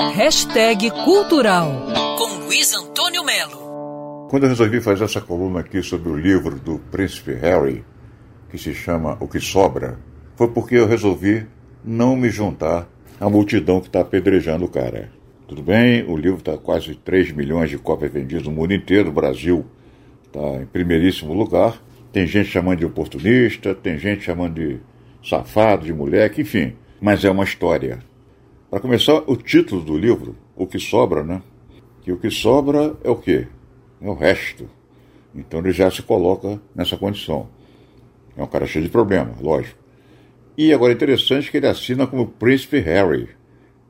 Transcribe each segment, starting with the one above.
Hashtag Cultural com Luiz Antônio Melo. Quando eu resolvi fazer essa coluna aqui sobre o livro do Príncipe Harry, que se chama O que Sobra, foi porque eu resolvi não me juntar à multidão que está apedrejando o cara. Tudo bem, o livro está quase 3 milhões de cópias vendidas no mundo inteiro, o Brasil está em primeiríssimo lugar. Tem gente chamando de oportunista, tem gente chamando de safado, de moleque, enfim. Mas é uma história. Para começar, o título do livro, O que Sobra, né? Que o que sobra é o quê? É o resto. Então ele já se coloca nessa condição. É um cara cheio de problemas, lógico. E agora é interessante que ele assina como Príncipe Harry.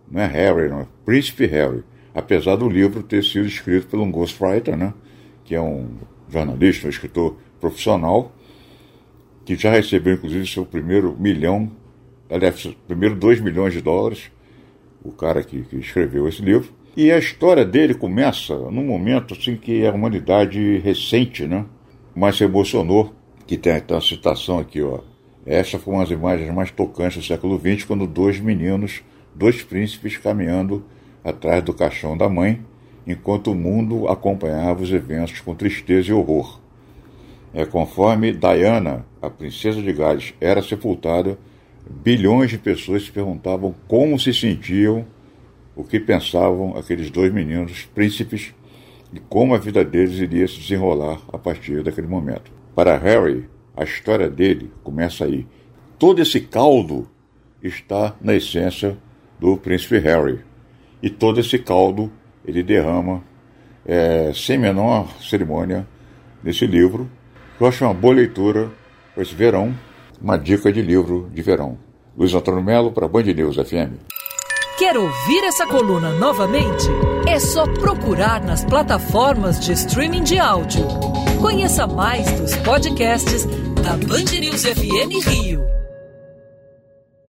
Não é Harry, não é Príncipe Harry. Apesar do livro ter sido escrito por um ghostwriter, né? Que é um jornalista, um escritor profissional, que já recebeu inclusive seu primeiro milhão, aliás, primeiro dois milhões de dólares, o cara que, que escreveu esse livro. E a história dele começa num momento assim que a humanidade recente, né, mais se emocionou, que tem uma citação aqui, ó. Essa foi uma das imagens mais tocantes do século XX, quando dois meninos, dois príncipes caminhando atrás do caixão da mãe, enquanto o mundo acompanhava os eventos com tristeza e horror. É, conforme Diana, a princesa de Gales, era sepultada, bilhões de pessoas se perguntavam como se sentiam, o que pensavam aqueles dois meninos príncipes e como a vida deles iria se desenrolar a partir daquele momento. Para Harry, a história dele começa aí. Todo esse caldo está na essência do príncipe Harry. E todo esse caldo ele derrama é, sem menor cerimônia nesse livro, eu acho uma boa leitura para esse verão, uma dica de livro de verão. Luiz Antônio Melo para Band News FM. Quer ouvir essa coluna novamente? É só procurar nas plataformas de streaming de áudio. Conheça mais dos podcasts da Band News FM Rio.